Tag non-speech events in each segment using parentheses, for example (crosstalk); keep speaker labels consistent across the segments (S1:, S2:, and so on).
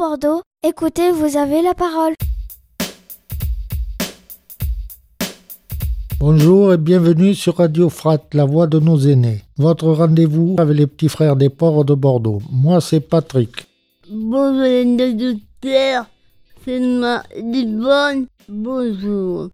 S1: Bordeaux, écoutez, vous avez la parole.
S2: Bonjour et bienvenue sur Radio Frat, la voix de nos aînés. Votre rendez-vous avec les petits frères des ports de Bordeaux. Moi, c'est Patrick.
S3: Bonjour les auditeurs, c'est ma bonne. Bonjour.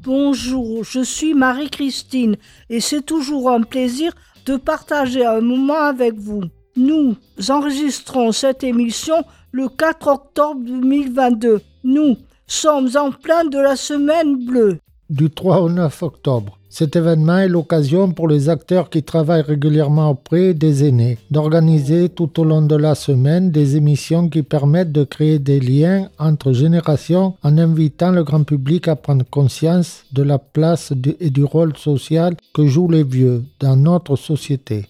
S4: Bonjour, je suis Marie-Christine et c'est toujours un plaisir de partager un moment avec vous. Nous enregistrons cette émission le 4 octobre 2022. Nous sommes en plein de la semaine bleue
S2: du 3 au 9 octobre. Cet événement est l'occasion pour les acteurs qui travaillent régulièrement auprès des aînés d'organiser tout au long de la semaine des émissions qui permettent de créer des liens entre générations en invitant le grand public à prendre conscience de la place et du rôle social que jouent les vieux dans notre société.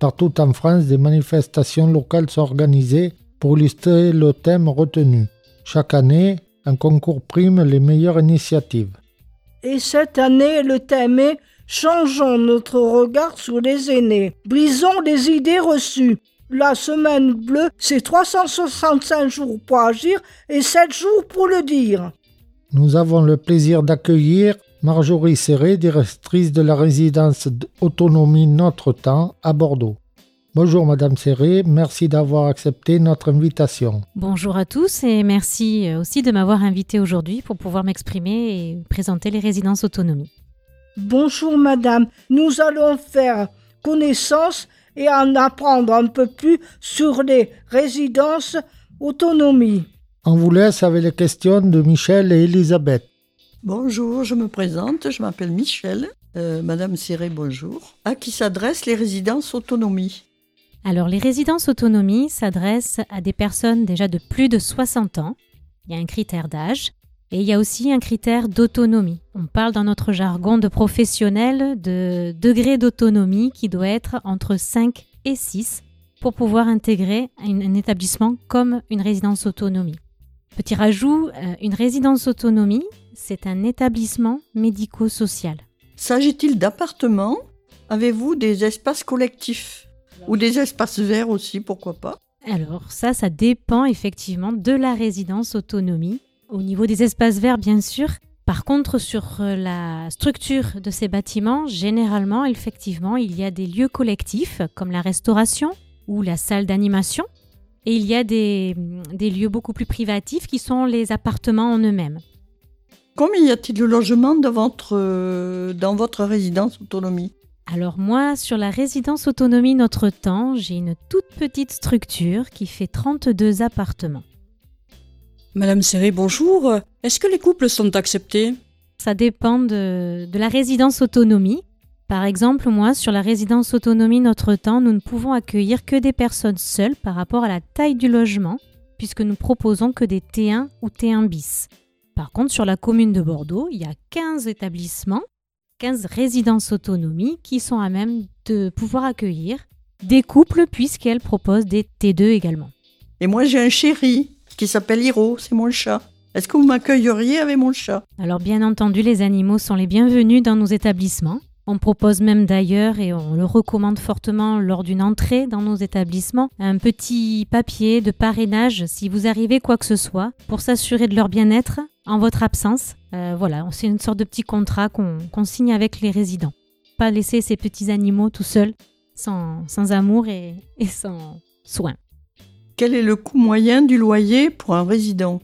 S2: Partout en France, des manifestations locales sont organisées pour illustrer le thème retenu. Chaque année, un concours prime les meilleures initiatives.
S4: Et cette année, le thème est Changeons notre regard sur les aînés. Brisons les idées reçues. La semaine bleue, c'est 365 jours pour agir et 7 jours pour le dire.
S2: Nous avons le plaisir d'accueillir Marjorie Serré, directrice de la résidence Autonomie Notre Temps à Bordeaux. Bonjour Madame Serré, merci d'avoir accepté notre invitation.
S5: Bonjour à tous et merci euh, aussi de m'avoir invité aujourd'hui pour pouvoir m'exprimer et présenter les résidences autonomie.
S4: Bonjour Madame, nous allons faire connaissance et en apprendre un peu plus sur les résidences autonomie.
S2: On vous laisse avec les questions de Michel et Elisabeth.
S6: Bonjour, je me présente, je m'appelle Michel. Euh, Madame Serré, bonjour. À qui s'adressent les résidences autonomie?
S5: Alors les résidences autonomie s'adressent à des personnes déjà de plus de 60 ans. Il y a un critère d'âge et il y a aussi un critère d'autonomie. On parle dans notre jargon de professionnel de degré d'autonomie qui doit être entre 5 et 6 pour pouvoir intégrer un, établissement comme une résidence autonomie. Petit rajout, euh, une résidence autonomie, c'est un établissement médico-social.
S6: S'agit-il d'appartements? Avez-vous des espaces collectifs? Ou des espaces verts aussi, pourquoi pas
S5: Alors ça, ça dépend effectivement de la résidence autonomie. Au niveau des espaces verts, bien sûr. Par contre, sur euh, la structure de ces bâtiments, généralement, effectivement, il y a des lieux collectifs comme la restauration ou la salle d'animation. Et il y a des, des lieux beaucoup plus privatifs qui sont les appartements en eux-mêmes.
S6: Combien y a-t-il de logements dans votre, euh, dans votre résidence autonomie?
S5: Alors moi, sur la résidence autonomie Notre Temps, j'ai une toute petite structure qui fait 32 appartements.
S7: Madame Serré, bonjour. Est-ce que les couples sont acceptés?
S5: Ça dépend de, de, la résidence autonomie. Par exemple, moi, sur la résidence autonomie Notre Temps, nous ne pouvons accueillir que des personnes seules par rapport à la taille du logement, puisque nous proposons que des T1 ou T1 bis. Par contre, sur la commune de Bordeaux, il y a 15 établissements 15 résidences autonomie qui sont à même de pouvoir accueillir des couples puisqu'elles proposent des T2 également.
S6: Et moi j'ai un chéri qui s'appelle Hiro, c'est mon chat. Est-ce que vous m'accueilleriez avec mon chat?
S5: Alors bien entendu, les animaux sont les bienvenus dans nos établissements. On propose même d'ailleurs, et on le recommande fortement lors d'une entrée dans nos établissements, un petit papier de parrainage si vous arrivez quoi que ce soit pour s'assurer de leur bien-être en votre absence. Euh, voilà, c'est une sorte de petit contrat qu'on signe avec les résidents. Pas laisser ces petits animaux tout seuls, sans, amour et, sans soin.
S6: Quel est le coût moyen du loyer pour un résident?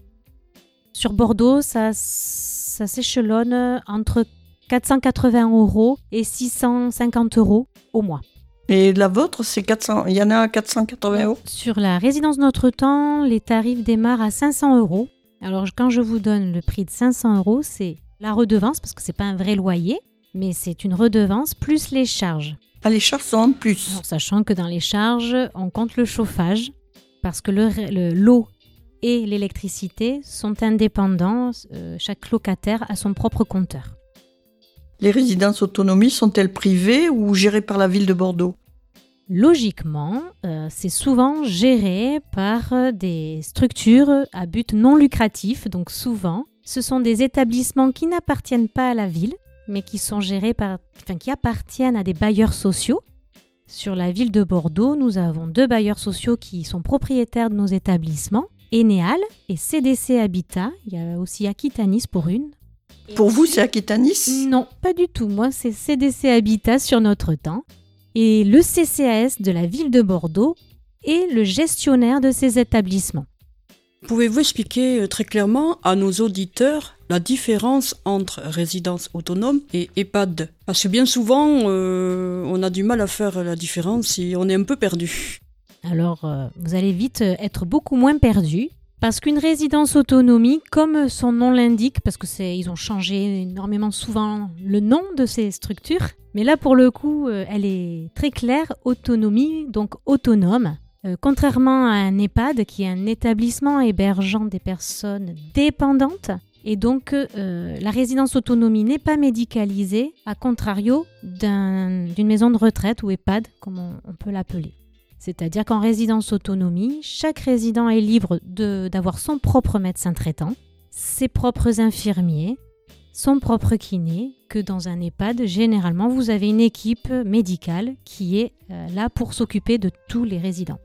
S5: Sur Bordeaux, ça, ça s'échelonne entre 480 euros et 650 euros au mois.
S6: Et la vôtre, c'est 400. Il y en a à 480 euros?
S5: Sur la résidence Notre Temps, les tarifs démarrent à 500 euros. Alors, quand je vous donne le prix de 500 euros, c'est la redevance, parce que c'est pas un vrai loyer, mais c'est une redevance plus les charges.
S6: Ah, les charges sont en plus.
S5: sachant que dans les charges, on compte le chauffage, parce que l'eau le, l'eau et l'électricité sont indépendants. Euh, chaque locataire a son propre compteur.
S6: Les résidences autonomie sont-elles privées ou gérées par la ville de Bordeaux?
S5: Logiquement, euh, c'est souvent géré par euh, des structures à but non lucratif, donc souvent, ce sont des établissements qui n'appartiennent pas à la ville, mais qui sont gérés par, enfin, qui appartiennent à des bailleurs sociaux. Sur la ville de Bordeaux, nous avons deux bailleurs sociaux qui sont propriétaires de nos établissements Eneal et CDC Habitat. Il y a aussi Aquitanis pour une.
S6: Pour vous, c'est Aquitanis?
S5: Non, pas du tout. Moi, c'est CDC Habitat sur notre temps. Et le CCAS de la ville de Bordeaux est le gestionnaire de ces établissements.
S7: Pouvez-vous expliquer euh, très clairement à nos auditeurs la différence entre résidence autonome et EHPAD? Parce que bien souvent, euh, on a du mal à faire la différence et on est un peu perdu.
S5: Alors, euh, vous allez vite être beaucoup moins perdu. Parce qu'une résidence autonomie, comme son nom l'indique, parce que c'est, ils ont changé énormément souvent le nom de ces structures, mais là pour le coup, euh, elle est très claire, autonomie, donc autonome. Euh, contrairement à un EHPAD qui est un établissement hébergeant des personnes dépendantes, et donc euh, la résidence autonomie n'est pas médicalisée, à contrario d'un- d'une maison de retraite ou EHPAD, comme on peut l'appeler. C'est-à-dire qu'en résidence autonomie, chaque résident est libre d'avoir son propre médecin traitant, ses propres infirmiers, son propre kiné, que dans un EHPAD, généralement, vous avez une équipe médicale qui est euh, là pour s'occuper de tous les résidents.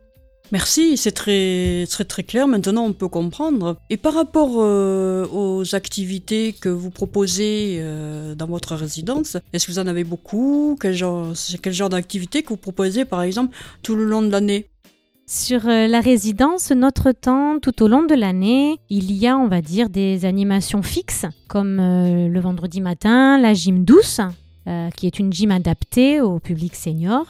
S7: Merci, c'est très, très clair. Maintenant, on peut comprendre. Et par rapport euh, aux activités que vous proposez euh, dans votre résidence, est-ce que vous en avez beaucoup? Quel genre, quel genre d'activités que vous proposez, par exemple, tout le long de l'année?
S5: Sur euh, la résidence, notre temps, tout au long de l'année, il y a, on va dire, des animations fixes, comme le vendredi matin, la gym douce, qui est une gym adaptée au public senior.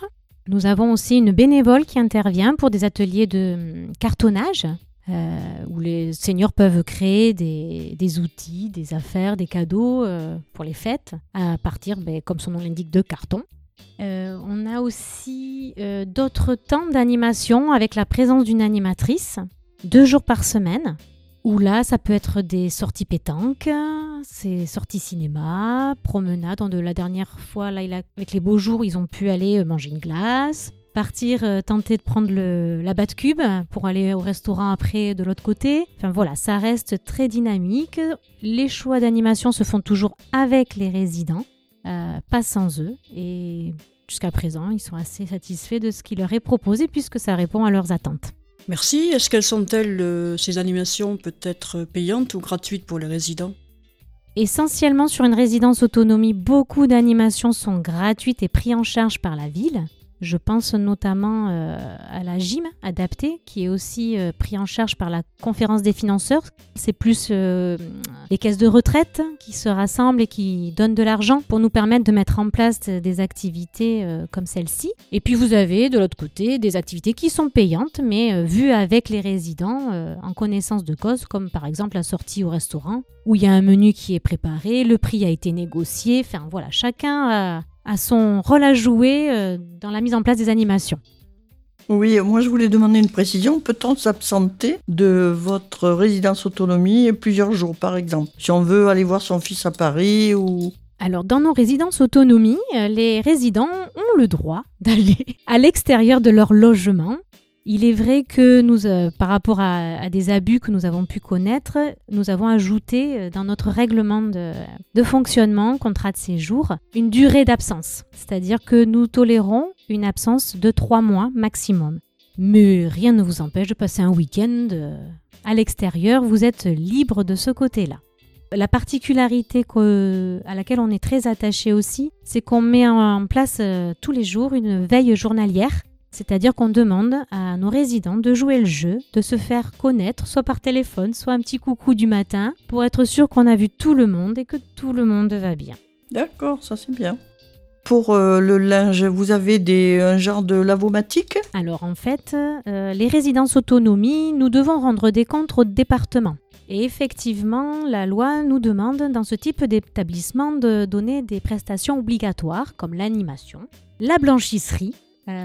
S5: Nous avons aussi une bénévole qui intervient pour des ateliers de hum, cartonnage, euh, où les seniors peuvent créer des, outils, des affaires, des cadeaux euh, pour les fêtes, à partir, ben, comme son nom l'indique, de carton. Euh, on a aussi d'autres temps d'animation avec la présence d'une animatrice, deux jours par semaine, où là, ça peut être des sorties pétanques, c'est sorties cinéma, promenade. De la dernière fois, là, avec les beaux jours, ils ont pu aller euh, manger une glace, partir euh, tenter de prendre la batte cube pour aller au restaurant après de l'autre côté. Enfin voilà, ça reste très dynamique. Les choix d'animation se font toujours avec les résidents, euh, pas sans eux. Et jusqu'à présent, ils sont assez satisfaits de ce qui leur est proposé puisque ça répond à leurs attentes.
S7: Merci. Est-ce qu'elles sont-elles, ces animations, peut-être payantes ou gratuites pour les résidents?
S5: Essentiellement sur une résidence autonomie, beaucoup d'animations sont gratuites et prises en charge par la ville. Je pense notamment euh, à la gym adaptée, qui est aussi euh, pris en charge par la conférence des financeurs. C'est plus euh, les caisses de retraite qui se rassemblent et qui donnent de l'argent pour nous permettre de mettre en place des activités euh, comme celle-ci. Et puis vous avez de l'autre côté des activités qui sont payantes, mais euh, vues avec les résidents euh, en connaissance de cause, comme par exemple la sortie au restaurant, où il y a un menu qui est préparé, le prix a été négocié. Enfin voilà, chacun a a son rôle à jouer dans la mise en place des animations.
S6: Oui, moi je voulais demander une précision. Peut-on s'absenter de votre résidence autonomie plusieurs jours, par exemple? Si on veut aller voir son fils à Paris ou...
S5: Alors, dans nos résidences autonomie, euh, les résidents ont le droit d'aller à l'extérieur de leur logement. Il est vrai que nous, euh, par rapport à, des abus que nous avons pu connaître, nous avons ajouté euh, dans notre règlement de, fonctionnement, contrat de séjour, une durée d'absence. C'est-à-dire que nous tolérons une absence de trois mois maximum. Mais rien ne vous empêche de passer un week-end euh, à l'extérieur. Vous êtes libre de ce côté-là. La particularité à laquelle on est très attaché aussi, c'est qu'on met en place tous les jours une veille journalière. C'est-à-dire qu'on demande à nos résidents de jouer le jeu, de se faire connaître, soit par téléphone, soit un petit coucou du matin, pour être sûr qu'on a vu tout le monde et que tout le monde va bien.
S6: D'accord, ça c'est bien. Pour euh, le linge, vous avez des, un genre de lavomatique?
S5: Alors en fait, euh, les résidences autonomie, nous devons rendre des comptes au département. Et effectivement, la loi nous demande dans ce type d'établissement de donner des prestations obligatoires comme l'animation, la blanchisserie,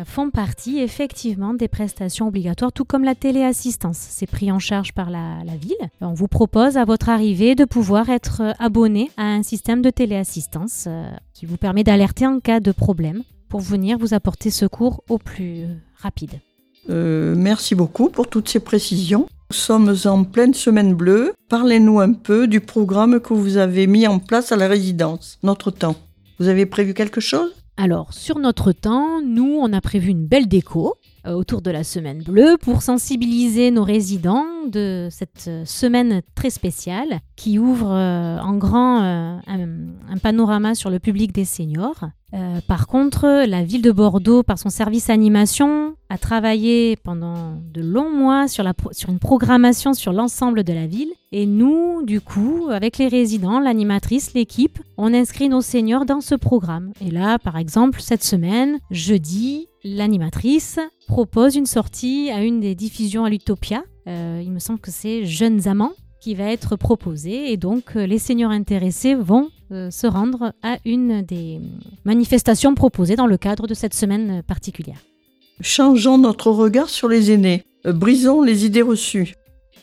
S5: font partie effectivement des prestations obligatoires, tout comme la téléassistance. C'est pris en charge par la, ville. On vous propose à votre arrivée de pouvoir être euh, abonné à un système de téléassistance euh, qui vous permet d'alerter en cas de problème pour venir vous apporter secours au plus euh, rapide.
S6: Euh, Merci beaucoup pour toutes ces précisions. Nous sommes en pleine semaine bleue. Parlez-nous un peu du programme que vous avez mis en place à la résidence, notre temps. Vous avez prévu quelque chose?
S5: Alors, sur notre temps, nous, on a prévu une belle déco. euh, autour de la semaine bleue pour sensibiliser nos résidents de cette euh, semaine très spéciale qui ouvre euh, en grand un, panorama sur le public des seniors. Par contre, la ville de Bordeaux, par son service animation, a travaillé pendant de longs mois sur une programmation sur l'ensemble de la ville. Et nous, du coup, avec les résidents, l'animatrice, l'équipe, on inscrit nos seniors dans ce programme. Et là, par exemple, cette semaine, jeudi, l'animatrice propose une sortie à une des diffusions à l'Utopia. Euh, il me semble que c'est Jeunes Amants qui va être proposée et donc euh, les seniors intéressés vont euh, se rendre à une des manifestations proposées dans le cadre de cette semaine particulière.
S6: Changeons notre regard sur les aînés, brisons les idées reçues.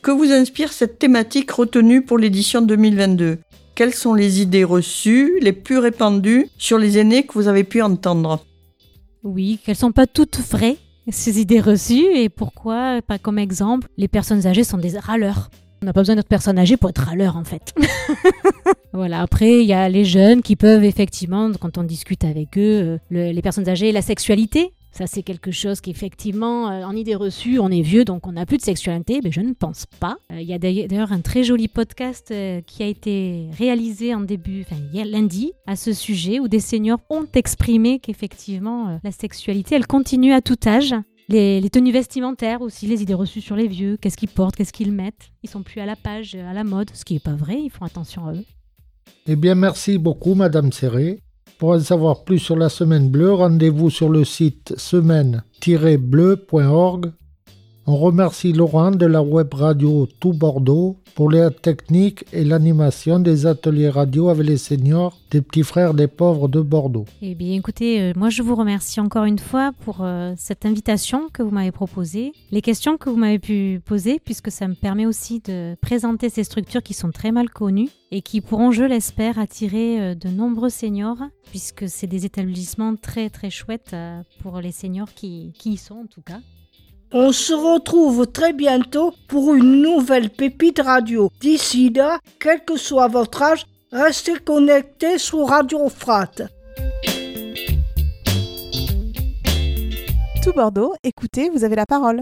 S6: Que vous inspire cette thématique retenue pour l'édition 2022 Quelles sont les idées reçues les plus répandues sur les aînés que vous avez pu entendre?
S5: Oui, qu'elles sont pas toutes vraies, ces idées reçues, et pourquoi, pas comme exemple, les personnes âgées sont des râleurs. On n'a pas besoin d'être personne âgée pour être l'heure en fait. (laughs) voilà, après il y a les jeunes qui peuvent effectivement, quand on discute avec eux, euh, les personnes âgées, la sexualité. Ça, c'est quelque chose qu'effectivement, euh, en idée reçue, on est vieux, donc on n'a plus de sexualité, mais je ne pense pas. Euh, il y a d'ailleurs un très joli podcast qui a été réalisé en début, enfin lundi, à ce sujet, où des seniors ont exprimé qu'effectivement, la sexualité, elle continue à tout âge. Les, tenues vestimentaires aussi, les idées reçues sur les vieux, qu'est-ce qu'ils portent, qu'est-ce qu'ils mettent. Ils sont plus à la page, à la mode, ce qui n'est pas vrai, ils font attention à eux.
S2: Eh bien, merci beaucoup, Madame Serré. Pour en savoir plus sur la Semaine Bleue, rendez-vous sur le site semaine-bleu.org. On remercie Laurent de la web radio Tout Bordeaux pour la technique et l'animation des ateliers radio avec les seniors des petits frères des pauvres de Bordeaux.
S5: Eh bien écoutez, euh, moi je vous remercie encore une fois pour euh, cette invitation que vous m'avez proposée, les questions que vous m'avez pu poser, puisque ça me permet aussi de présenter ces structures qui sont très mal connues et qui pourront, je l'espère, attirer euh, de nombreux seniors, puisque c'est des établissements très très chouettes pour les seniors qui, qui y sont en tout cas.
S4: On se retrouve très bientôt pour une nouvelle pépite radio. D'ici là, quel que soit votre âge, restez connectés sur Radio Frat.
S8: Tout Bordeaux, écoutez, vous avez la parole.